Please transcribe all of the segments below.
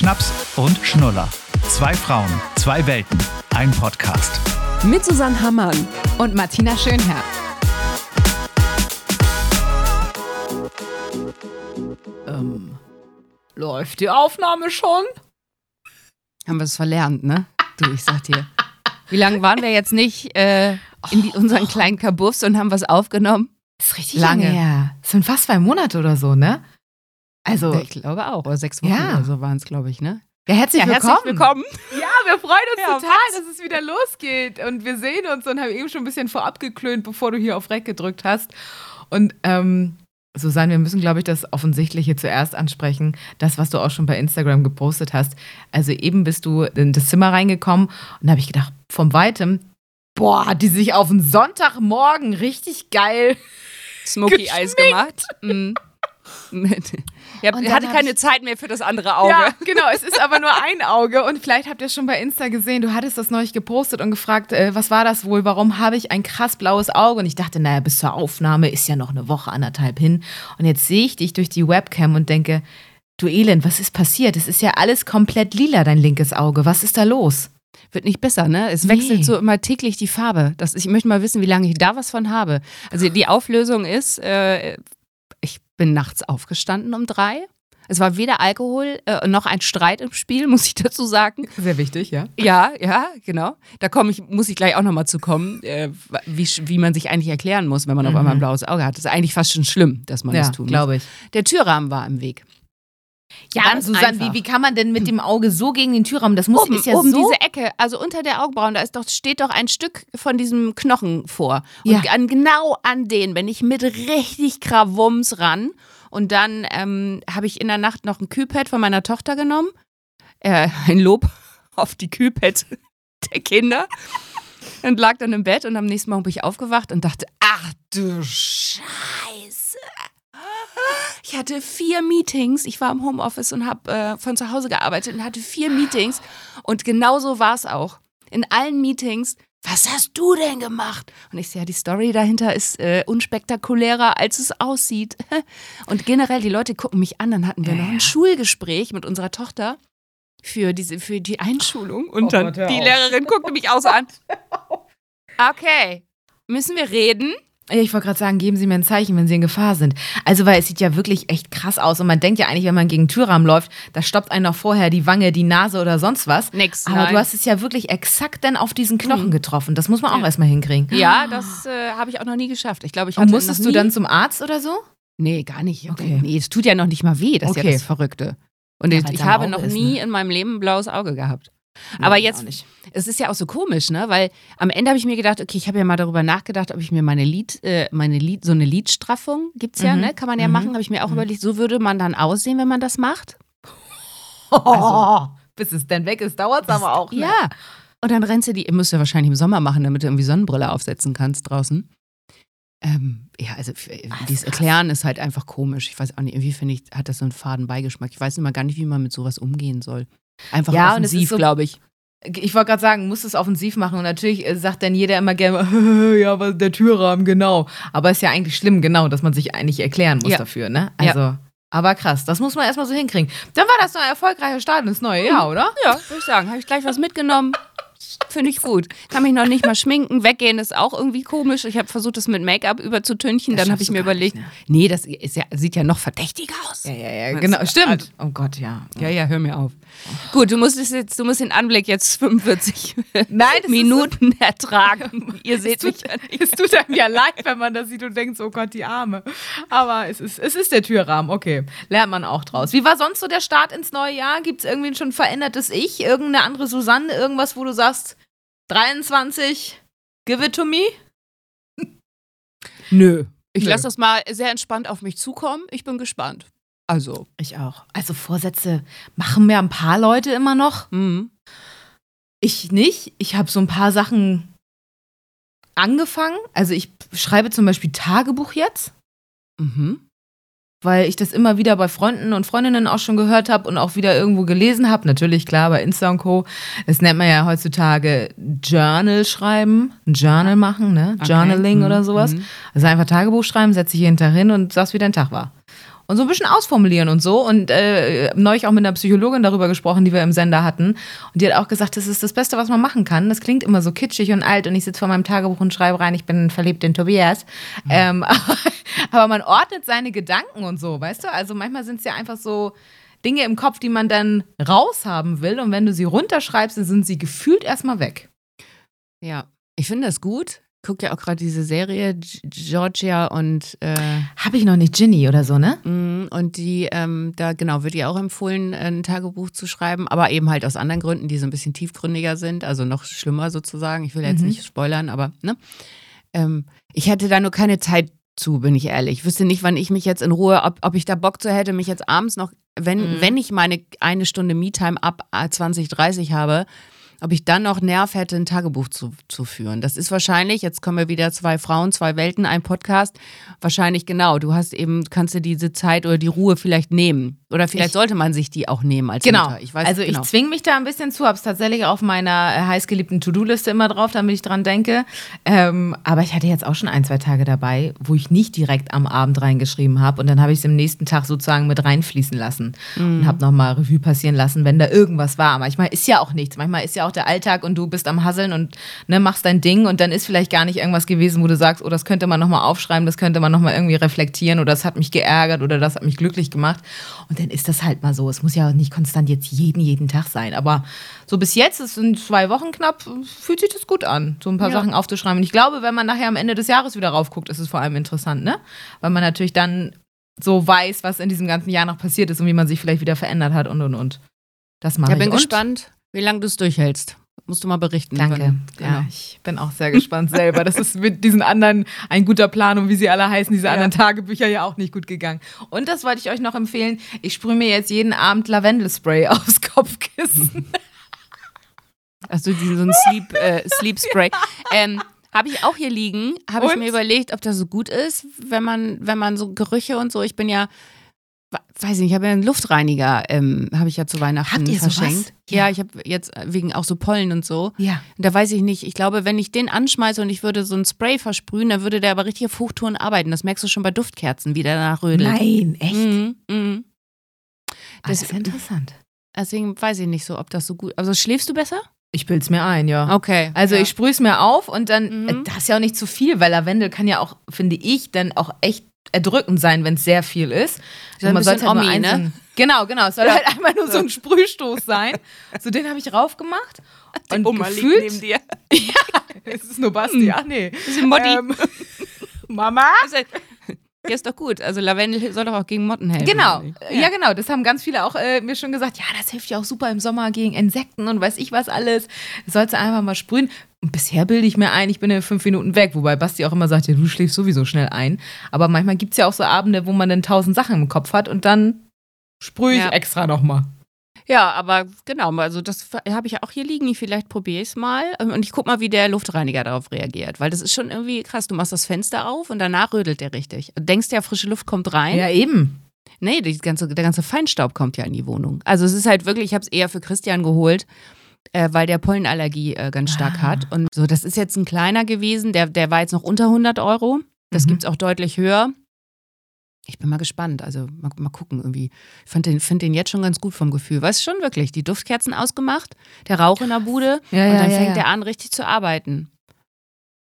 Schnaps und Schnuller. Zwei Frauen, zwei Welten, ein Podcast. Mit Susanne Hammann und Martina Schönherr. Ähm, läuft die Aufnahme schon? Haben wir es verlernt, ne? Du, ich sag dir. Wie lange waren wir jetzt nicht äh, in die, unseren kleinen Kabuffs und haben was aufgenommen? Ist richtig lange. lange her. Das sind fast zwei Monate oder so, ne? Also. Ich glaube auch. Oder sechs Wochen ja. oder so waren es, glaube ich, ne? Ja, herzlich, ja, willkommen. herzlich willkommen. Ja, wir freuen uns ja, total, was? dass es wieder losgeht. Und wir sehen uns und haben eben schon ein bisschen vorab geklönt, bevor du hier auf Reck gedrückt hast. Und ähm, Susanne, wir müssen, glaube ich, das Offensichtliche zuerst ansprechen. Das, was du auch schon bei Instagram gepostet hast. Also eben bist du in das Zimmer reingekommen und da habe ich gedacht, vom Weitem, boah, hat die sich auf einen Sonntagmorgen richtig geil Smoky Eis gemacht. Mhm. ja, und hatte keine Zeit mehr für das andere Auge. Ja, genau. Es ist aber nur ein Auge. Und vielleicht habt ihr es schon bei Insta gesehen. Du hattest das neulich gepostet und gefragt, äh, was war das wohl? Warum habe ich ein krass blaues Auge? Und ich dachte, naja, bis zur Aufnahme ist ja noch eine Woche, anderthalb hin. Und jetzt sehe ich dich durch die Webcam und denke, du Elend, was ist passiert? Es ist ja alles komplett lila, dein linkes Auge. Was ist da los? wird nicht besser, ne? Es wechselt nee. so immer täglich die Farbe. Das, ich möchte mal wissen, wie lange ich da was von habe. Also die Auflösung ist, äh, ich bin nachts aufgestanden um drei. Es war weder Alkohol äh, noch ein Streit im Spiel, muss ich dazu sagen. Sehr wichtig, ja. Ja, ja, genau. Da komme ich, muss ich gleich auch nochmal zu kommen, äh, wie, wie man sich eigentlich erklären muss, wenn man mhm. auf einmal ein blaues Auge hat. Das ist eigentlich fast schon schlimm, dass man ja, das tut. glaube ich. Der Türrahmen war im Weg. Ja, Ganz Susanne, wie, wie kann man denn mit dem Auge so gegen den Türrahmen? Das muss oben, ist ja oben so diese Ecke, also unter der Augenbrauen, da ist doch, steht doch ein Stück von diesem Knochen vor. Und ja. an, genau an den, wenn ich mit richtig Krawums ran und dann ähm, habe ich in der Nacht noch ein Kühlpad von meiner Tochter genommen. Äh, ein Lob auf die Kühlpads der Kinder. Und lag dann im Bett und am nächsten Morgen bin ich aufgewacht und dachte, ach du Scheiße. Ich hatte vier Meetings. Ich war im Homeoffice und habe äh, von zu Hause gearbeitet und hatte vier Meetings. Und genauso war es auch. In allen Meetings was hast du denn gemacht? Und ich sehe, ja, die Story dahinter ist äh, unspektakulärer, als es aussieht. Und generell, die Leute gucken mich an. Dann hatten wir ja, noch ein ja. Schulgespräch mit unserer Tochter für, diese, für die Einschulung. Und oh dann Gott, die Lehrerin guckte mich auch so an. Okay, müssen wir reden? Ich wollte gerade sagen, geben Sie mir ein Zeichen, wenn Sie in Gefahr sind. Also, weil es sieht ja wirklich echt krass aus. Und man denkt ja eigentlich, wenn man gegen Türrahmen läuft, da stoppt einen noch vorher die Wange, die Nase oder sonst was. Nix. Aber nein. du hast es ja wirklich exakt dann auf diesen Knochen mhm. getroffen. Das muss man auch ja. erstmal hinkriegen. Ja, das äh, habe ich auch noch nie geschafft. Ich glaube, ich Und musstest du dann zum Arzt oder so? Nee, gar nicht. Okay. Nee, es tut ja noch nicht mal weh. Das okay. ist ja das Verrückte. Und ja, ich, ich habe noch ist, nie ne? in meinem Leben ein blaues Auge gehabt. Aber jetzt, es ist ja auch so komisch, ne? Weil am Ende habe ich mir gedacht, okay, ich habe ja mal darüber nachgedacht, ob ich mir meine Lied, äh, meine Lied, so eine Lidstraffung gibt's ja, mhm. ne? Kann man ja mhm. machen, habe ich mir auch mhm. überlegt, so würde man dann aussehen, wenn man das macht. Also, bis es denn weg ist, dauert es aber auch. Ne? Ja. Und dann rennst du die, musst du ja wahrscheinlich im Sommer machen, damit du irgendwie Sonnenbrille aufsetzen kannst draußen. Ähm, ja, also Ach, dieses Erklären ist halt einfach komisch. Ich weiß auch nicht, irgendwie finde ich, hat das so einen faden Beigeschmack. Ich weiß immer gar nicht, wie man mit sowas umgehen soll. Einfach ja, offensiv, so, glaube ich. Ich wollte gerade sagen, muss es offensiv machen. Und natürlich äh, sagt dann jeder immer gerne, ja, aber der Türrahmen, genau. Aber ist ja eigentlich schlimm, genau, dass man sich eigentlich erklären muss ja. dafür, ne? Also. Ja. Aber krass, das muss man erstmal so hinkriegen. Dann war das ein erfolgreicher Start ins neue Jahr, oder? Ja, würde ich sagen. Habe ich gleich was mitgenommen. Finde ich gut. Kann mich noch nicht mal schminken. Weggehen ist auch irgendwie komisch. Ich habe versucht, das mit Make-up überzutünchen. Das Dann habe ich mir überlegt, nicht, ne? nee, das ja, sieht ja noch verdächtiger aus. Ja, ja, ja, genau. Stimmt. Oh Gott, ja. Ja, ja, hör mir auf. Gut, du musst, jetzt, du musst den Anblick jetzt 45 Nein, Minuten so ertragen. Ihr seht mich ja nicht. Es tut einem ja leid, wenn man das sieht und denkt, oh Gott, die Arme. Aber es ist, es ist der Türrahmen, okay. Lernt man auch draus. Wie war sonst so der Start ins neue Jahr? Gibt es irgendwie ein schon verändertes Ich? Irgendeine andere Susanne? Irgendwas, wo du sagst, 23, give it to me? Nö. Ich lasse das mal sehr entspannt auf mich zukommen. Ich bin gespannt. Also. Ich auch. Also Vorsätze machen mir ein paar Leute immer noch. Mhm. Ich nicht. Ich habe so ein paar Sachen angefangen. Also ich schreibe zum Beispiel Tagebuch jetzt. Mhm weil ich das immer wieder bei Freunden und Freundinnen auch schon gehört habe und auch wieder irgendwo gelesen habe. Natürlich, klar, bei Insta und Co. Das nennt man ja heutzutage Journal schreiben, ein Journal machen, ne? Okay. Journaling mhm. oder sowas. Mhm. Also einfach Tagebuch schreiben, setze ich jeden Tag hin und sagst, wie dein Tag war. Und so ein bisschen ausformulieren und so. Und äh, neulich auch mit einer Psychologin darüber gesprochen, die wir im Sender hatten. Und die hat auch gesagt, das ist das Beste, was man machen kann. Das klingt immer so kitschig und alt und ich sitze vor meinem Tagebuch und schreibe rein, ich bin verliebt in Tobias. Mhm. Ähm, aber, aber man ordnet seine Gedanken und so, weißt du? Also manchmal sind es ja einfach so Dinge im Kopf, die man dann raushaben will. Und wenn du sie runterschreibst, dann sind sie gefühlt erstmal weg. Ja, ich finde das gut. Guck ja auch gerade diese Serie Georgia und äh, habe ich noch nicht Ginny oder so, ne? Mm, und die ähm, da genau wird ihr auch empfohlen, ein Tagebuch zu schreiben, aber eben halt aus anderen Gründen, die so ein bisschen tiefgründiger sind, also noch schlimmer sozusagen. Ich will jetzt mhm. nicht spoilern, aber ne? Ähm, ich hätte da nur keine Zeit zu, bin ich ehrlich. Ich wüsste nicht, wann ich mich jetzt in Ruhe, ob, ob ich da Bock zu hätte, mich jetzt abends noch, wenn, mhm. wenn ich meine eine Stunde Me-Time ab 2030 habe, ob ich dann noch Nerv hätte, ein Tagebuch zu, zu führen. Das ist wahrscheinlich, jetzt kommen wir wieder zwei Frauen, zwei Welten, ein Podcast. Wahrscheinlich genau. Du hast eben, kannst du diese Zeit oder die Ruhe vielleicht nehmen. Oder vielleicht ich, sollte man sich die auch nehmen als genau. Mutter. Ich weiß, also genau. ich zwinge mich da ein bisschen zu, habe es tatsächlich auf meiner äh, heißgeliebten To-Do-Liste immer drauf, damit ich dran denke. Ähm, aber ich hatte jetzt auch schon ein, zwei Tage dabei, wo ich nicht direkt am Abend reingeschrieben habe. Und dann habe ich es am nächsten Tag sozusagen mit reinfließen lassen. Mhm. Und habe nochmal Revue passieren lassen, wenn da irgendwas war. Manchmal ist ja auch nichts. Manchmal ist ja auch der Alltag und du bist am Hasseln und ne, machst dein Ding und dann ist vielleicht gar nicht irgendwas gewesen, wo du sagst, oh, das könnte man nochmal aufschreiben, das könnte man nochmal irgendwie reflektieren oder das hat mich geärgert oder das hat mich glücklich gemacht. Und dann ist das halt mal so. Es muss ja nicht konstant jetzt jeden, jeden Tag sein. Aber so bis jetzt, es sind zwei Wochen knapp, fühlt sich das gut an, so ein paar ja. Sachen aufzuschreiben. Und ich glaube, wenn man nachher am Ende des Jahres wieder raufguckt, ist es vor allem interessant, ne? Weil man natürlich dann so weiß, was in diesem ganzen Jahr noch passiert ist und wie man sich vielleicht wieder verändert hat und und und. Das mache ja, ich. bin und gespannt, wie lange du es durchhältst. Musst du mal berichten. Danke. Genau. Ja, ich bin auch sehr gespannt selber. Das ist mit diesen anderen ein guter Plan und wie sie alle heißen, diese ja. anderen Tagebücher ja auch nicht gut gegangen. Und das wollte ich euch noch empfehlen. Ich sprühe mir jetzt jeden Abend Lavendelspray aufs Kopfkissen. Also so ein Sleep, äh, Sleep Spray. Ähm, habe ich auch hier liegen. Habe ich mir überlegt, ob das so gut ist, wenn man, wenn man so Gerüche und so. Ich bin ja weiß ich nicht, ich habe ja einen Luftreiniger, ähm, habe ich ja zu Weihnachten Habt ihr verschenkt. Sowas? Ja. ja, ich habe jetzt wegen auch so Pollen und so. Ja. Und da weiß ich nicht, ich glaube, wenn ich den anschmeiße und ich würde so ein Spray versprühen, dann würde der aber richtig auf Hochtouren arbeiten. Das merkst du schon bei Duftkerzen, wie der danach rödelt. Nein, echt? Mhm, mhm. Das, das ist interessant. Deswegen weiß ich nicht so, ob das so gut. Also schläfst du besser? Ich bild's mir ein, ja. Okay. Also ja. ich sprühe es mir auf und dann, mhm. das ist ja auch nicht zu viel, weil Lavendel kann ja auch, finde ich, dann auch echt erdrückend sein, wenn es sehr viel ist. So man sollte halt Omi, ne? Genau, genau. Es soll ja. halt einmal nur so ein Sprühstoß sein. So, den habe ich raufgemacht. Die und Oma gefühlt, liegt neben dir. ja, es ist nur Basti. Ach nee. Das ist Motti. Ähm, Mama? Ja, ist doch gut. Also Lavendel soll doch auch gegen Motten helfen. Genau. Ja. ja. genau. Das haben ganz viele auch äh, mir schon gesagt. Ja, das hilft ja auch super im Sommer gegen Insekten und weiß ich was alles. Sollst du einfach mal sprühen. Und bisher bilde ich mir ein, ich bin in fünf Minuten weg. Wobei Basti auch immer sagt, ja, du schläfst sowieso schnell ein. Aber manchmal gibt es ja auch so Abende, wo man dann tausend Sachen im Kopf hat und dann sprühe ich ja. extra nochmal. Ja, aber genau, also das habe ich ja auch hier liegen. Vielleicht probiere ich es mal und ich gucke mal, wie der Luftreiniger darauf reagiert. Weil das ist schon irgendwie krass. Du machst das Fenster auf und danach rödelt der richtig. Du denkst ja, frische Luft kommt rein. Ja, eben. Nee, ganze, der ganze Feinstaub kommt ja in die Wohnung. Also es ist halt wirklich, ich habe es eher für Christian geholt, äh, weil der Pollenallergie äh, ganz stark ah. hat. Und so, das ist jetzt ein kleiner gewesen, der, der war jetzt noch unter 100 Euro. Das mhm. gibt es auch deutlich höher. Ich bin mal gespannt. Also mal, mal gucken irgendwie. Ich finde den, find den jetzt schon ganz gut vom Gefühl. Weißt schon wirklich, die Duftkerzen ausgemacht, der Rauch in der Bude ja, und dann ja, fängt ja. der an, richtig zu arbeiten.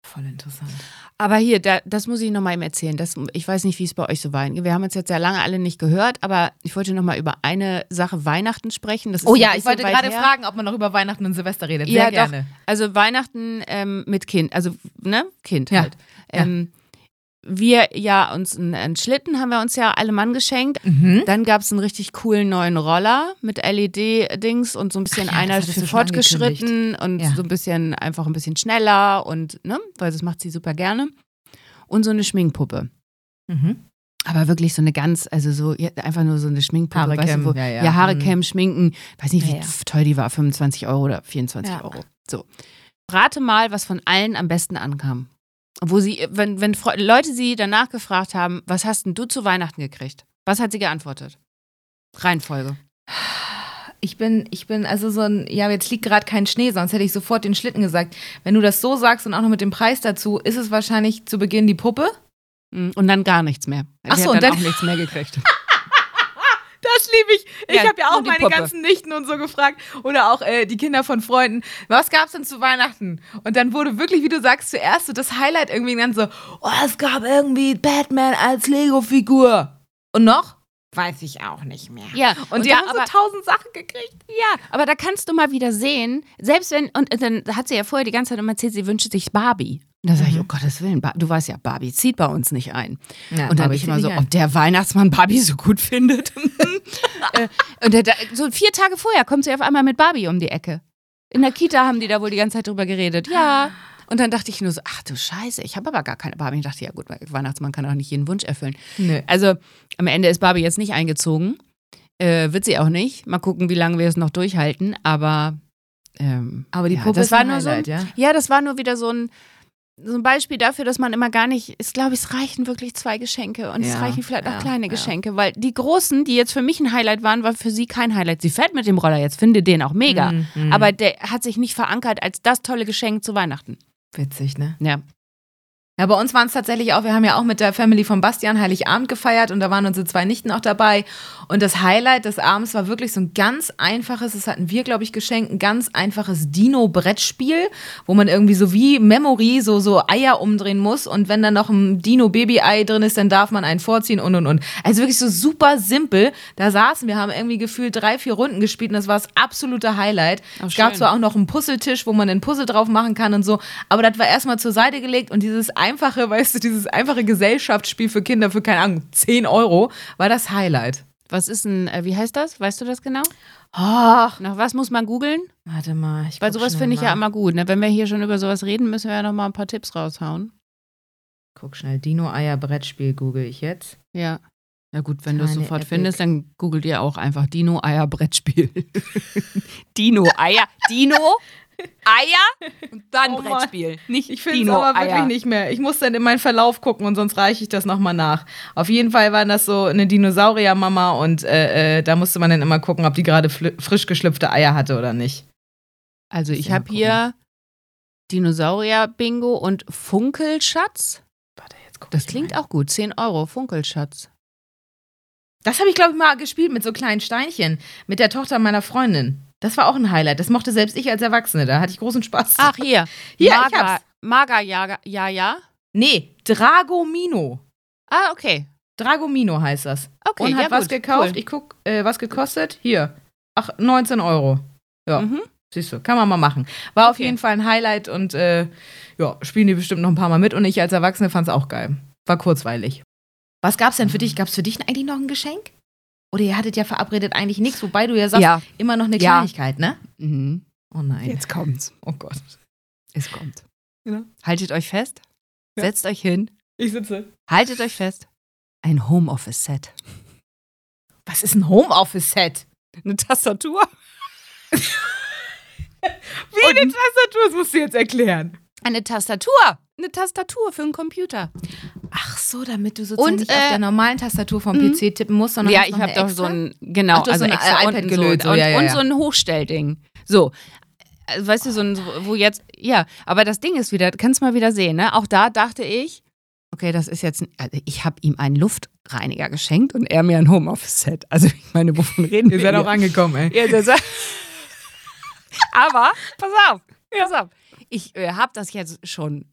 Voll interessant. Aber hier, da, das muss ich nochmal eben erzählen. Das, ich weiß nicht, wie es bei euch so war. Wir haben uns jetzt sehr lange alle nicht gehört, aber ich wollte nochmal über eine Sache Weihnachten sprechen. oh ja, ich wollte gerade her. fragen, ob man noch über Weihnachten und Silvester redet. Sehr ja, gerne. Doch. Also Weihnachten ähm, mit Kind, also ne, Kind halt. Ähm, wir ja uns einen, einen, Schlitten haben wir uns ja alle Mann geschenkt. Mhm. Dann gab es einen richtig coolen neuen Roller mit LED-Dings und so ein bisschen Ach ja, einer für fortgeschritten und ja. so ein bisschen einfach ein bisschen schneller und ne, weil das macht sie super gerne. Und so eine Schminkpuppe. Mhm. Aber wirklich so eine ganz, also so ja, einfach nur so eine Schminkpuppe. Haare weißt du, wo, ja, ja. ja, Haare mhm. schminken. Weiß nicht, wie teuer die war, 25 Euro oder 24 Euro. So. Rate mal, was von allen am besten ankam. Wo sie, wenn, wenn Leute sie danach gefragt haben, was hast denn du zu Weihnachten gekriegt? Was hat sie geantwortet? Reihenfolge. Ich bin, ich bin also so ein, ja, jetzt liegt gerade kein Schnee, sonst hätte ich sofort den Schlitten gesagt. Wenn du das so sagst und auch noch mit dem Preis dazu, ist es wahrscheinlich zu Beginn die Puppe. Mm, und dann gar nichts mehr. Ach so, und dann, auch nichts mehr gekriegt. liebe ich. Ich Ja, habe ja auch meine Puppe. ganzen Nichten und so gefragt. Oder auch äh, die Kinder von Freunden. Was gab's denn zu Weihnachten? Und dann wurde wirklich, wie du sagst, zuerst so das Highlight irgendwie genannt so, oh, es gab irgendwie Batman als Lego-Figur. Und noch? Weiß ich auch nicht mehr. Ja, Und, die da haben so aber- tausend Sachen gekriegt. Ja, aber da kannst du mal wieder sehen, selbst wenn, und dann hat sie ja vorher die ganze Zeit immer erzählt, sie wünscht sich Barbie. Und da sage ich, oh Gottes Willen, du weißt ja, Barbie zieht bei uns nicht ein. Ja, und dann Barbie bin ich immer so, ein. ob der Weihnachtsmann Barbie so gut findet. Äh, und der, da, so vier Tage vorher kommt sie auf einmal mit Barbie um die Ecke. In der Kita haben die da wohl die ganze Zeit drüber geredet. Ja. Und dann dachte ich nur so, ach du Scheiße, ich habe aber gar keine Barbie. Ich dachte, ja gut, Weihnachtsmann kann auch nicht jeden Wunsch erfüllen. Nö. Also am Ende ist Barbie jetzt nicht eingezogen. Äh, wird sie auch nicht. Mal gucken, wie lange wir es noch durchhalten. Aber, ähm, Aber die ja, Puppe das war nur so ein, ja? ja, das war nur wieder so ein, so ein Beispiel dafür, dass man immer gar nicht, ich glaube, es reichen wirklich zwei Geschenke und es Ja, reichen vielleicht ja, auch kleine ja. Geschenke, weil die großen, die jetzt für mich ein Highlight waren, war für sie kein Highlight. Sie fährt mit dem Roller jetzt, finde den auch mega, mhm. aber der hat sich nicht verankert als das tolle Geschenk zu Weihnachten. Witzig, ne? Ja. Ja, bei uns waren es tatsächlich auch, wir haben ja auch mit der Family von Bastian Heiligabend gefeiert und da waren unsere zwei Nichten auch dabei. Und das Highlight des Abends war wirklich so ein ganz einfaches, das hatten wir, glaube ich, geschenkt, ein ganz einfaches Dino-Brettspiel, wo man irgendwie so wie Memory so, so Eier umdrehen muss und wenn dann noch ein Dino-Baby-Ei drin ist, dann darf man einen vorziehen und und und. Also wirklich so super simpel. Da saßen wir, haben irgendwie gefühlt drei, vier Runden gespielt und das war das absolute Highlight. Oh, es gab zwar auch noch einen Puzzletisch, wo man einen Puzzle drauf machen kann und so, aber das war erstmal zur Seite gelegt und dieses einfache, weißt du, dieses einfache Gesellschaftsspiel für Kinder für, keine Ahnung, 10 Euro war das Highlight. Was ist ein, äh, wie heißt das? Weißt du das genau? Ach, Nach was muss man googeln? warte mal. Ich Weil sowas finde ich ja immer gut. Ne? Wenn wir hier schon über sowas reden, müssen wir ja noch mal ein paar Tipps raushauen. Guck schnell, Dino-Eier-Brettspiel google ich jetzt. Ja. Ja gut, wenn du es sofort Epic. findest, dann googelt ihr auch einfach Dino-Eier-Brettspiel. Dino-Eier. Dino, Eier und dann Oh. Brettspiel. Nicht Ich finde es aber wirklich Dino-Eier. nicht mehr. Ich muss dann in meinen Verlauf gucken und sonst reiche ich das nochmal nach. Auf jeden Fall war das so eine Dinosaurier-Mama und äh, äh, da musste man dann immer gucken, ob die gerade frisch geschlüpfte Eier hatte oder nicht. Also ich habe hier Dinosaurier-Bingo und Funkelschatz. Warte, jetzt guck Das ich klingt mal. auch gut. 10 Euro, Funkelschatz. Das habe ich, glaube ich, mal gespielt mit so kleinen Steinchen. Mit der Tochter meiner Freundin. Das war auch ein Highlight. Das mochte selbst ich als Erwachsene. Da hatte ich großen Spaß. Ach, hier. Hier, ich Maga, hab's. Maga, ja, ja, ja. Nee, Dragomino. Ah, okay. Dragomino heißt das. Okay, Und hat ja, was gut, gekauft. cool. Ich guck, äh, was gekostet? Hier. Ach, 19 Euro. Ja, Mhm. siehst du, kann man mal machen. War auf Okay. jeden Fall ein Highlight und äh, ja, spielen die bestimmt noch ein paar Mal mit. Und ich als Erwachsene fand es auch geil. War kurzweilig. Was gab's denn für dich? Gab's für dich eigentlich noch ein Geschenk? Oder ihr hattet ja verabredet eigentlich nichts, wobei du ja sagst, Ja. immer noch eine Ja. Kleinigkeit, ne? Mhm. Oh nein. Jetzt kommt's. Oh Gott. Es kommt. Ja. Haltet euch fest. Ja. Setzt euch hin. Ich sitze. Haltet euch fest. Ein Homeoffice-Set. Was ist ein Homeoffice-Set? Eine Tastatur. Wie eine Tastatur? Das musst du jetzt erklären. Eine Tastatur. Eine Tastatur für einen Computer. Ach so, damit du sozusagen Und, nicht auf äh, der normalen Tastatur vom mhm. PC tippen musst, sondern ja, ich habe doch so ein, genau, Ach, also so ein extra iPad unten gelöt, so, und, ja, ja, und so ein Hochstellding. So. Also, Weißt du, so ein, wo jetzt, ja, aber das Ding ist wieder, du kannst mal wieder sehen, ne? Auch da dachte ich, okay, das ist jetzt, also ich habe ihm einen Luftreiniger geschenkt und er mir ein Homeoffice-Set. Also, ich meine, wovon reden Ihr wir? seid hier? auch angekommen, ey. Ja, das, aber, pass auf, pass auf. Ich äh, habe das jetzt schon,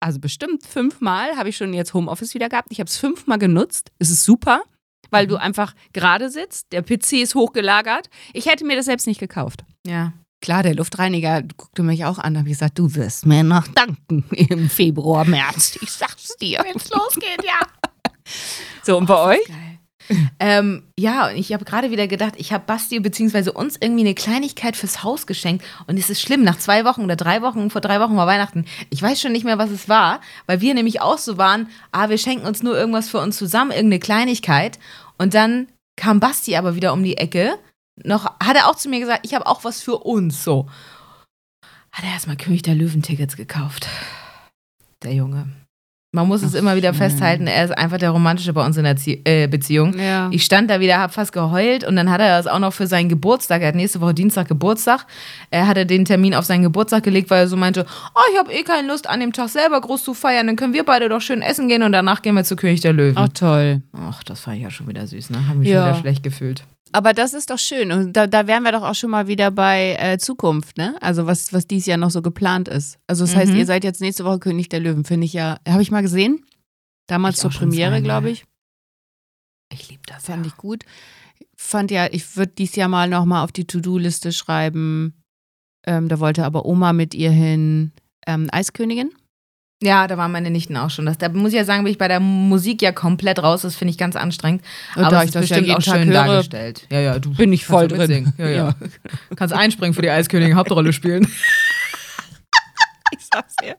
also bestimmt fünfmal habe ich schon jetzt Homeoffice wieder gehabt. Ich habe es fünfmal genutzt. Es ist super, weil Mhm. du einfach gerade sitzt. Der PC ist hochgelagert. Ich hätte mir das selbst nicht gekauft. Ja. Klar, der Luftreiniger guckte mich auch an. Da habe ich gesagt, du wirst mir noch danken im Februar, März. Ich sag's dir. Wenn's losgeht, ja. So, und bei euch? Geil. Ähm, ja, und ich habe gerade wieder gedacht, ich habe Basti bzw. uns irgendwie eine Kleinigkeit fürs Haus geschenkt. Und es ist schlimm, nach zwei Wochen oder drei Wochen, vor drei Wochen war Weihnachten. Ich weiß schon nicht mehr, was es war, weil wir nämlich auch so waren, ah, wir schenken uns nur irgendwas für uns zusammen, irgendeine Kleinigkeit. Und dann kam Basti aber wieder um die Ecke. Noch hat er auch zu mir gesagt, ich habe auch was für uns. So. Hat er erstmal König der Löwen-Tickets gekauft. Der Junge. Man muss es Ach, immer wieder schön. festhalten, er ist einfach der Romantische bei uns in der Zie äh, Beziehung. Ja. Ich stand da wieder, hab fast geheult und dann hat er das auch noch für seinen Geburtstag, er hat nächste Woche Dienstag Geburtstag, er hatte den Termin auf seinen Geburtstag gelegt, weil er so meinte, oh, ich habe eh keine Lust an dem Tag selber groß zu feiern, dann können wir beide doch schön essen gehen und danach gehen wir zu König der Löwen. Ach, toll. Ach, das fand ich ja schon wieder süß, ne? Hab mich Ja. schon wieder schlecht gefühlt. Aber das ist doch schön. Und da, da wären wir doch auch schon mal wieder bei äh, Zukunft, ne? Also was, was dies Jahr noch so geplant ist. Also das mhm. heißt, ihr seid jetzt nächste Woche König der Löwen, finde ich ja. Habe ich mal gesehen. Damals ich zur Premiere, glaube ich. Ich liebe das. Fand ja. ich gut. Fand ja, ich würde dies Jahr mal nochmal auf die To-Do-Liste schreiben. Ähm, da wollte aber Oma mit ihr hin. Ähm, Eiskönigin. Ja, da waren meine Nichten auch schon. Das, da muss ich ja sagen, bin ich bei der Musik ja komplett raus. Das finde ich ganz anstrengend. Und aber da ich das bestimmt ja auch schön höre, dargestellt. Ja, ja, du bin ich voll drin. Ja, ja. ja. kannst einspringen für die Eiskönigin, Hauptrolle spielen. ich sag's dir.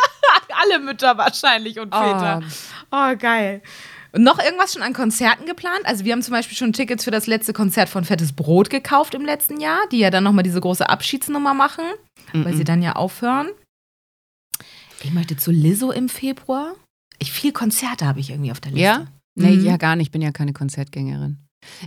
Alle Mütter wahrscheinlich und Väter. Oh, oh geil. Und noch irgendwas schon an Konzerten geplant? Also wir haben zum Beispiel schon Tickets für das letzte Konzert von Fettes Brot gekauft im letzten Jahr, die ja dann nochmal diese große Abschiedsnummer machen, mm -mm. weil sie dann ja aufhören. Ich möchte zu Lizzo im Februar. Ich, viel Konzerte habe ich irgendwie auf der Liste. Ja? Nee, mhm. ja, gar nicht. Ich bin ja keine Konzertgängerin.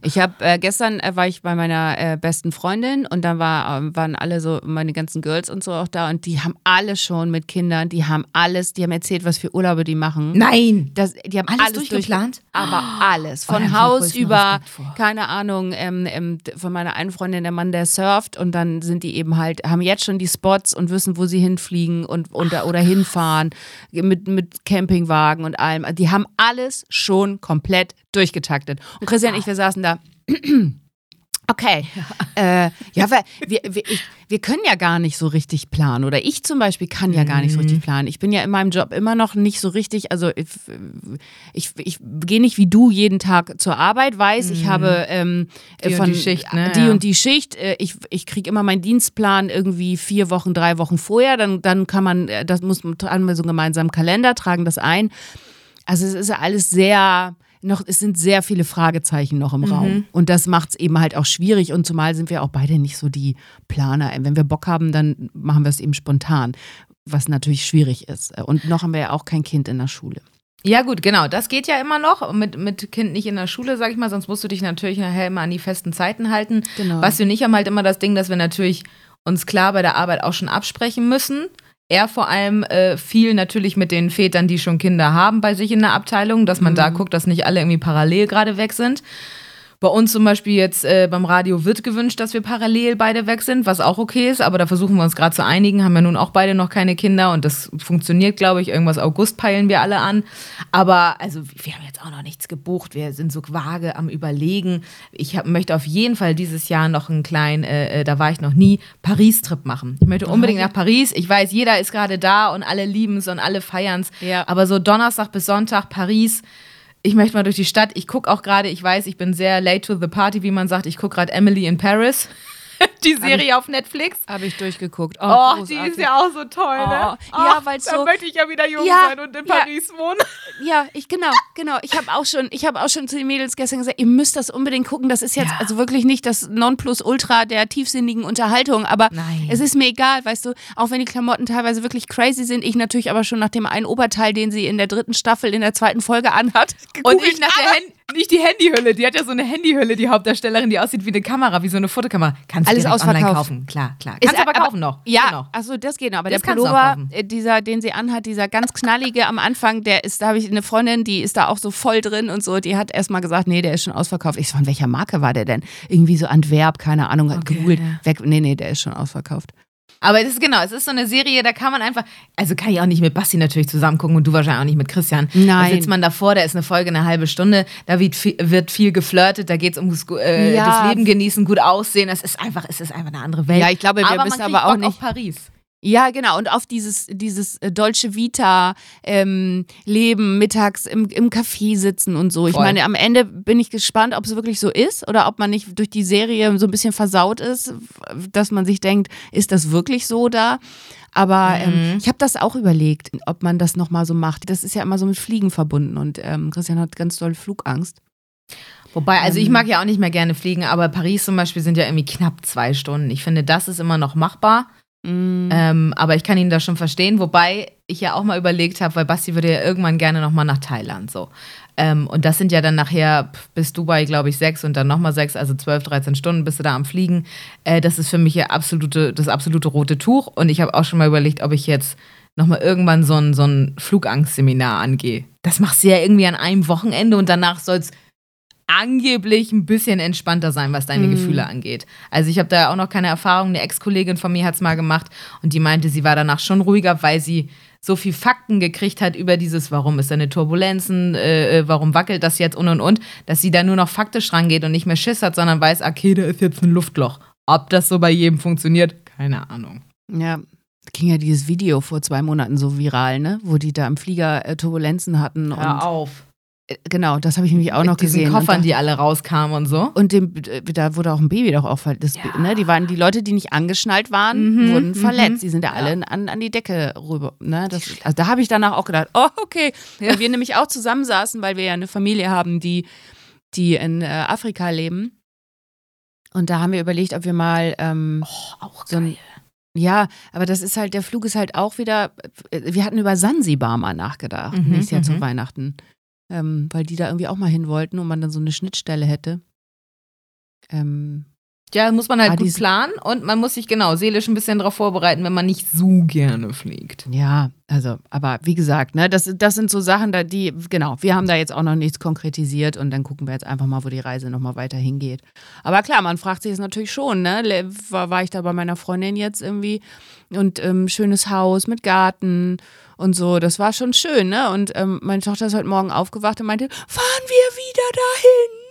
Ich habe äh, gestern äh, war ich bei meiner äh, besten Freundin und da war, äh, waren alle so meine ganzen Girls und so auch da und die haben alle schon mit Kindern, die haben alles, die haben erzählt, was für Urlaube die machen. Nein, das, die haben alles, alles durchgeplant, durch, aber alles. Oh, von oh, Haus über keine Ahnung ähm, ähm, von meiner einen Freundin der Mann, der surft und dann sind die eben halt haben jetzt schon die Spots und wissen, wo sie hinfliegen und, und Ach, oder hinfahren mit mit Campingwagen und allem. Die haben alles schon komplett durchgetaktet. Und Christian und ich, wir saßen da. Okay. Ja, äh, ja weil wir, wir, ich, wir können ja gar nicht so richtig planen. Oder ich zum Beispiel kann ja gar nicht so richtig mhm. planen. Ich bin ja in meinem Job immer noch nicht so richtig, also ich, ich, ich gehe nicht wie du jeden Tag zur Arbeit, weiß, ich habe ähm, die von und die Schicht, ne? die, und die Schicht. Äh, ich, ich kriege immer meinen Dienstplan irgendwie vier Wochen, drei Wochen vorher. Dann, dann kann man, äh, das muss man so einen gemeinsamen Kalender, tragen das ein. Also es ist ja alles sehr noch, es sind sehr viele Fragezeichen noch im mhm. Raum. Und das macht es eben halt auch schwierig. Und zumal sind wir auch beide nicht so die Planer. Wenn wir Bock haben, dann machen wir es eben spontan, was natürlich schwierig ist. Und noch haben wir ja auch kein Kind in der Schule. Ja, gut, genau. Das geht ja immer noch. Mit, mit Kind nicht in der Schule, sag ich mal, sonst musst du dich natürlich nachher immer an die festen Zeiten halten. Genau. Was wir nicht haben halt immer das Ding, dass wir natürlich uns klar bei der Arbeit auch schon absprechen müssen er vor allem äh, viel natürlich mit den Vätern, die schon Kinder haben, bei sich in der Abteilung, dass man mhm. da guckt, dass nicht alle irgendwie parallel gerade weg sind. Bei uns zum Beispiel jetzt äh, beim Radio wird gewünscht, dass wir parallel beide weg sind, was auch okay ist, aber da versuchen wir uns gerade zu einigen, haben ja nun auch beide noch keine Kinder und das funktioniert, glaube ich. Irgendwas August peilen wir alle an. Aber also wir haben jetzt auch noch nichts gebucht, wir sind so vage am Überlegen. Ich hab, möchte auf jeden Fall dieses Jahr noch einen kleinen, äh, äh da war ich noch nie, Paris-Trip machen. Ich möchte unbedingt nach Paris. Ich weiß, jeder ist gerade da und alle lieben es und alle feiern es. Ja. Aber so Donnerstag bis Sonntag Paris ich möchte mal durch die Stadt. Ich gucke auch gerade, ich weiß, ich bin sehr late to the party, wie man sagt. Ich gucke gerade Emily in Paris. die Serie ich, auf Netflix. Habe ich durchgeguckt. Oh, oh die ist ja auch so toll, ne? Oh, ja, weil so. Da möchte ich ja wieder jung ja, sein und in ja, Paris wohnen. Ja, ich genau, genau. Ich habe auch schon, ich habe auch schon zu den Mädels gestern gesagt, ihr müsst das unbedingt gucken. Das ist jetzt ja. also wirklich nicht das Nonplusultra der tiefsinnigen Unterhaltung, aber Nein. es ist mir egal, weißt du. Auch wenn die Klamotten teilweise wirklich crazy sind, ich natürlich aber schon nach dem einen Oberteil, den sie in der dritten Staffel in der zweiten Folge anhat. Und ich nach der Hand nicht die Handyhülle, die hat ja so eine Handyhülle, die Hauptdarstellerin, die aussieht wie eine Kamera, wie so eine Fotokamera. Kannst du Alles online kaufen, klar, klar. Kannst ist, aber kaufen noch. Ja, genau. achso, das geht noch. Aber das der Pullover, dieser, den sie anhat, dieser ganz knallige am Anfang, der ist, da habe ich eine Freundin, die ist da auch so voll drin und so, die hat erstmal gesagt, nee, der ist schon ausverkauft. Ich so, von welcher Marke war der denn? Irgendwie so Antwerp, keine Ahnung, hat okay. gegoogelt, weg, nee, nee, der ist schon ausverkauft. Aber es ist genau, es ist so eine Serie, da kann man einfach, also kann ich auch nicht mit Basti natürlich zusammen gucken und du wahrscheinlich auch nicht mit Christian. Nein. Da sitzt man davor, da ist eine Folge eine halbe Stunde, da wird viel, wird viel geflirtet, da geht es ums äh, ja. das Leben genießen, gut aussehen. Es ist einfach, es ist einfach eine andere Welt. Ja, ich glaube, wir aber müssen aber auch nicht. Paris. Ja, genau. Und auf dieses, dieses äh, Dolce Vita ähm, Leben, mittags im, im Café sitzen und so. Voll. Ich meine, am Ende bin ich gespannt, ob es wirklich so ist oder ob man nicht durch die Serie so ein bisschen versaut ist, dass man sich denkt, ist das wirklich so da? Aber ähm, mhm. ähm, ich habe das auch überlegt, ob man das nochmal so macht. Das ist ja immer so mit Fliegen verbunden und ähm, Christian hat ganz doll Flugangst. Wobei, also ich ähm. mag ja auch nicht mehr gerne fliegen, aber Paris zum Beispiel sind ja irgendwie knapp zwei Stunden. Ich finde, das ist immer noch machbar. Mm. Ähm, aber ich kann ihn da schon verstehen, wobei ich ja auch mal überlegt habe, weil Basti würde ja irgendwann gerne nochmal nach Thailand so. Ähm, und das sind ja dann nachher bis Dubai, glaube ich, sechs und dann nochmal sechs, also zwölf, dreizehn Stunden bist du da am Fliegen. Äh, das ist für mich ja absolute, das absolute rote Tuch. Und ich habe auch schon mal überlegt, ob ich jetzt nochmal irgendwann so ein, so ein Flugangstseminar angehe. Das machst du ja irgendwie an einem Wochenende und danach soll es angeblich ein bisschen entspannter sein, was deine Mhm. Gefühle angeht. Also ich habe da auch noch keine Erfahrung. Eine Ex-Kollegin von mir hat es mal gemacht und die meinte, sie war danach schon ruhiger, weil sie so viel Fakten gekriegt hat über dieses, warum ist da eine Turbulenzen, äh, äh, warum wackelt das jetzt und und und, dass sie da nur noch faktisch rangeht und nicht mehr Schiss hat, sondern weiß, okay, da ist jetzt ein Luftloch. Ob das so bei jedem funktioniert, keine Ahnung. Ja, ging ja dieses Video vor zwei Monaten so viral, ne? Wo die da im Flieger äh, Turbulenzen hatten. und, auf. Äh, genau, das habe ich nämlich auch noch Mit diesen gesehen. Koffern, da, die alle rauskamen und so. und dem, äh, da wurde auch ein Baby doch auch verletzt. Ja. ne? Die waren die Leute, die nicht angeschnallt waren, Mhm, wurden mhm. verletzt. Die sind ja Ja. alle an, an die Decke rüber. Ne? Das, also da habe ich danach auch gedacht, oh, okay. Weil wir nämlich auch zusammensaßen, weil wir ja eine Familie haben, die, die in äh, Afrika leben. Und da haben wir überlegt, ob wir mal ähm, Oh, auch so ein Ja, aber das ist halt, der Flug ist halt auch wieder, äh, wir hatten über Sansibar mal nachgedacht, Mhm, nächstes Jahr zu mhm. Weihnachten. Ähm, weil die da irgendwie auch mal hin wollten und man dann so eine Schnittstelle hätte. Ähm, Ja, muss man halt Ah, gut planen und man muss sich genau seelisch ein bisschen darauf vorbereiten, wenn man nicht so gerne fliegt. ja, also, aber wie gesagt, ne, das, das sind so Sachen, da die, genau, wir haben da jetzt auch noch nichts konkretisiert und dann gucken wir jetzt einfach mal, wo die Reise nochmal weiter hingeht. Aber klar, man fragt sich jetzt natürlich schon, ne, war, war ich da bei meiner Freundin jetzt irgendwie und ähm, schönes Haus mit Garten und so, das war schon schön, ne? Und ähm, meine Tochter ist heute Morgen aufgewacht und meinte, fahren wir wieder dahin?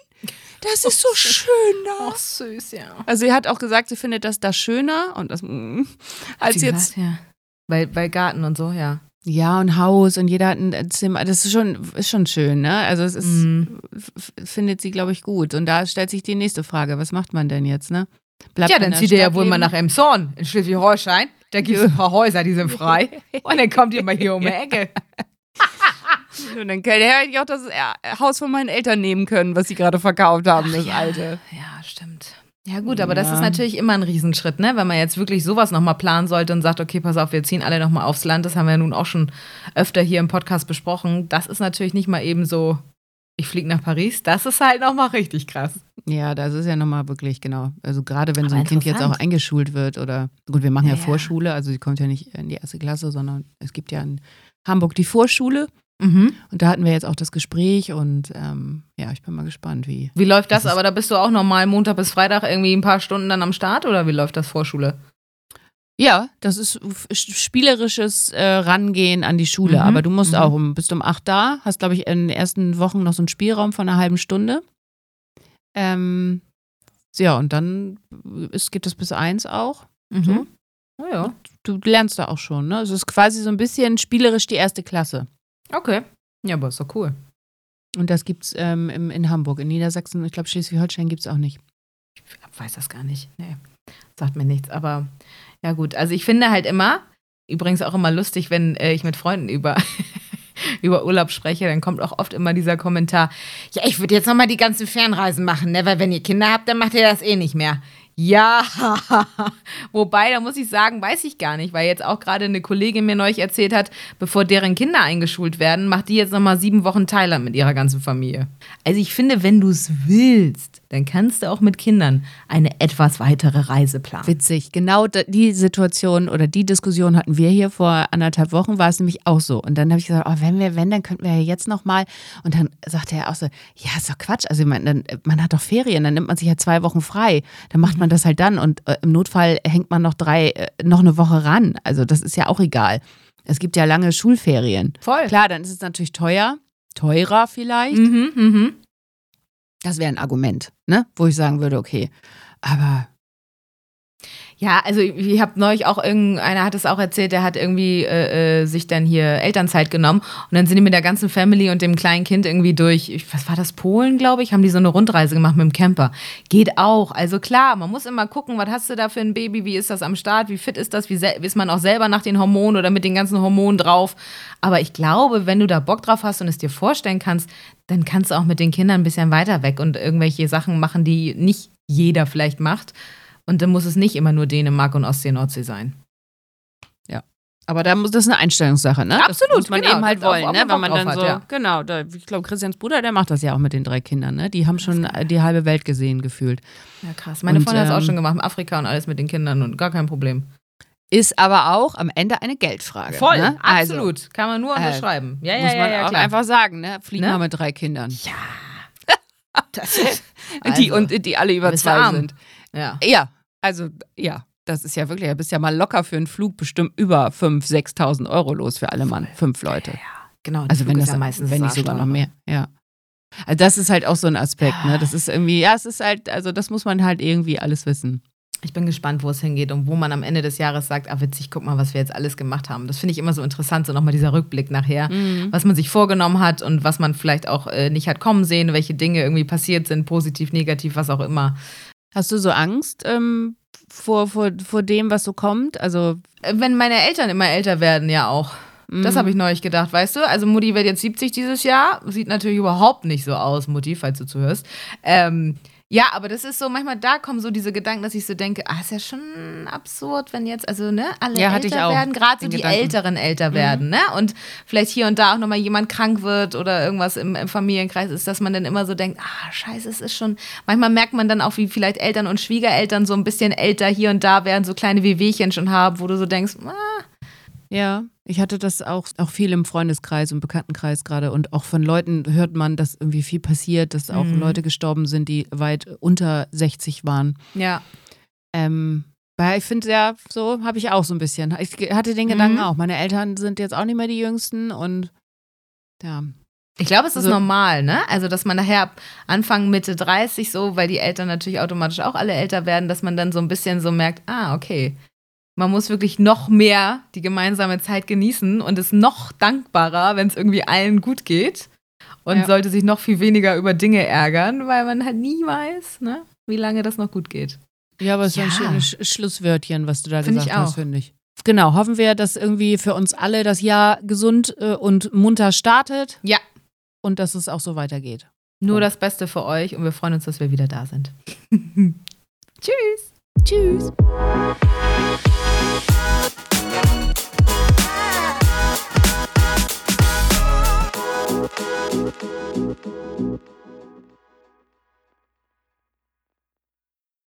Das ist so schön da. Ach, süß, ja. Also sie hat auch gesagt, sie findet das da schöner und das mm, als Sie jetzt gesagt, ja. Weil, weil Garten und so, ja. ja und Haus und jeder hat ein Zimmer. Das ist schon ist schon schön, ne? Also es ist Mhm. f- findet sie glaube ich gut und da stellt sich die nächste Frage, was macht man denn jetzt, ne? Bleibt Ja, dann zieht ihr ja wohl mal nach Emshorn in Schleswig-Holstein. Da gibt es ein paar Häuser, die sind frei. Und dann kommt ihr mal hier um die Ecke. Und dann hätte ich auch das äh, Haus von meinen Eltern nehmen können, was sie gerade verkauft haben, das ja. alte. Ja, stimmt. Ja, gut, aber das Ja. ist natürlich immer ein Riesenschritt, ne? Wenn man jetzt wirklich sowas nochmal planen sollte und sagt, okay, pass auf, wir ziehen alle nochmal aufs Land. Das haben wir ja nun auch schon öfter hier im Podcast besprochen. Das ist natürlich nicht mal eben so, ich fliege nach Paris. Das ist halt nochmal richtig krass. Ja, das ist ja nochmal wirklich, genau. Also gerade wenn so Aber ein Kind jetzt auch eingeschult wird oder gut, wir machen Ja, ja. Vorschule, also sie kommt ja nicht in die erste Klasse, sondern es gibt ja in Hamburg die Vorschule Mhm. und da hatten wir jetzt auch das Gespräch und ähm, ja, ich bin mal gespannt, wie. Wie läuft das? Das aber da bist du auch normal Montag bis Freitag irgendwie ein paar Stunden dann am Start oder wie läuft das Vorschule? Ja, das ist spielerisches äh, Rangehen an die Schule, Mhm, aber du musst mhm. auch um, bist um acht da, hast glaube ich in den ersten Wochen noch so einen Spielraum von einer halben Stunde. Ähm, ja, und dann ist, geht das bis eins auch. Mhm. So. Oh ja. Du lernst da auch schon, ne? Es ist quasi so ein bisschen spielerisch die erste Klasse. Okay. Ja, aber ist doch cool. Und das gibt's ähm, im, in Hamburg. In Niedersachsen, ich glaube Schleswig-Holstein gibt's auch nicht. Ich weiß das gar nicht. Nee. Sagt mir nichts. Aber ja, gut. Also ich finde halt immer, übrigens auch immer lustig, wenn äh, ich mit Freunden über, über Urlaub spreche, dann kommt auch oft immer dieser Kommentar: Ja, ich würde jetzt nochmal die ganzen Fernreisen machen, ne? Weil wenn ihr Kinder habt, dann macht ihr das eh nicht mehr. Ja, wobei, da muss ich sagen, weiß ich gar nicht, weil jetzt auch gerade eine Kollegin mir neulich erzählt hat, bevor deren Kinder eingeschult werden, macht die jetzt nochmal sieben Wochen Thailand mit ihrer ganzen Familie. Also ich finde, wenn du es willst, dann kannst du auch mit Kindern eine etwas weitere Reise planen. Witzig. Genau die Situation oder die Diskussion hatten wir hier vor anderthalb Wochen, war es nämlich auch so. Und dann habe ich gesagt, oh, wenn wir, wenn, dann könnten wir ja jetzt nochmal. Und dann sagte er auch so, ja, ist doch Quatsch. Also man, dann, man hat doch Ferien, dann nimmt man sich ja zwei Wochen frei. Dann macht man das halt dann und äh, im Notfall hängt man noch drei, äh, noch eine Woche ran. Also das ist ja auch egal. Es gibt ja lange Schulferien. Voll. Klar, dann ist es natürlich teuer, teurer vielleicht. Mhm, mhm. Das wäre ein Argument, ne? Wo ich sagen würde, okay. Aber Ja, also ich habe neulich auch irgendeiner hat es auch erzählt, der hat irgendwie äh, äh, sich dann hier Elternzeit genommen und dann sind die mit der ganzen Family und dem kleinen Kind irgendwie durch, was war das, Polen, glaube ich, haben die so eine Rundreise gemacht mit dem Camper. Geht auch. Also klar, man muss immer gucken, was hast du da für ein Baby, wie ist das am Start, wie fit ist das, wie ist man auch selber nach den Hormonen oder mit den ganzen Hormonen drauf. Aber ich glaube, wenn du da Bock drauf hast und es dir vorstellen kannst, dann kannst du auch mit den Kindern ein bisschen weiter weg und irgendwelche Sachen machen, die nicht jeder vielleicht macht. Und dann muss es nicht immer nur Dänemark und Ostsee, Nordsee sein. Aber da muss das ist eine Einstellungssache, ne? Absolut, das muss man genau. eben halt wollen, ne? Wenn man dann so, hat, ja. genau, da, ich glaube, Christians Bruder, der macht das ja auch mit den drei Kindern, ne? Die haben schon die halbe Welt gesehen gefühlt. Ja, krass. Meine Und, Freundin hat es auch ähm, schon gemacht, in Afrika und alles mit den Kindern und gar kein Problem. Ist aber auch am Ende eine Geldfrage. ne? Also, absolut. Kann man nur äh, unterschreiben. Ja, ja, muss ja, man ja, auch klar. einfach sagen, ne? Flieg Ne? mal mit drei Kindern. Ja. Das ist, die, also, und die alle über zwei sind. Ja. Ja, also ja, das ist ja wirklich, du bist ja mal locker für einen Flug bestimmt über 5.000, 6.000 Euro los für alle Mann, fünf Leute. Genau, der Also wenn das, ja meistens wenn nicht sogar noch mehr, ja. Also das ist halt auch so ein Aspekt, ne? Das ist irgendwie, ja, es ist halt, also das muss man halt irgendwie alles wissen. Ich bin gespannt, wo es hingeht und wo man am Ende des Jahres sagt, ah witzig, guck mal, was wir jetzt alles gemacht haben. Das finde ich immer so interessant, so nochmal dieser Rückblick nachher, Mhm. was man sich vorgenommen hat und was man vielleicht auch äh, nicht hat kommen sehen, welche Dinge irgendwie passiert sind, positiv, negativ, was auch immer. Hast du so Angst ähm, vor, vor, vor dem, was so kommt? Also, Äh, Wenn meine Eltern immer älter werden, ja auch. Das Mhm. habe ich neulich gedacht, weißt du? Also Mutti wird jetzt 70 dieses Jahr. Sieht natürlich überhaupt nicht so aus, Mutti, falls du zuhörst. Ähm, ja, aber das ist so, manchmal da kommen so diese Gedanken, dass ich so denke, ah, ist ja schon absurd, wenn jetzt, also, ne, alle Ja, älter werden, gerade so die Gedanken. Älteren älter werden, ne? Und vielleicht hier und da auch nochmal jemand krank wird oder irgendwas im, im Familienkreis ist, dass man dann immer so denkt, ah, scheiße, es ist schon, manchmal merkt man dann auch, wie vielleicht Eltern und Schwiegereltern so ein bisschen älter hier und da werden, so kleine Wehwehchen schon haben, wo du so denkst, ah, ja, ich hatte das auch, auch viel im Freundeskreis und Bekanntenkreis gerade und auch von Leuten hört man, dass irgendwie viel passiert, dass auch Mhm. Leute gestorben sind, die weit unter 60 waren. ja. Ähm, weil ich finde ja, so habe ich auch so ein bisschen. Ich hatte den Gedanken Mhm. auch. Meine Eltern sind jetzt auch nicht mehr die Jüngsten und ja. Ich glaube, es ist Also- normal, ne? Also, dass man nachher ab Anfang Mitte 30 so, weil die Eltern natürlich automatisch auch alle älter werden, dass man dann so ein bisschen so merkt, ah, okay. Man muss wirklich noch mehr die gemeinsame Zeit genießen und ist noch dankbarer, wenn es irgendwie allen gut geht. Und Ja. sollte sich noch viel weniger über Dinge ärgern, weil man halt nie weiß, ne, wie lange das noch gut geht. Ja, aber es ist ein Ja. schönes Sch- Schlusswörtchen, was du da Find gesagt hast, finde ich. Genau, hoffen wir, dass irgendwie für uns alle das Jahr gesund äh, und munter startet Ja. und dass es auch so weitergeht. Nur das Beste für euch und wir freuen uns, dass wir wieder da sind. Tschüss. Tschüss.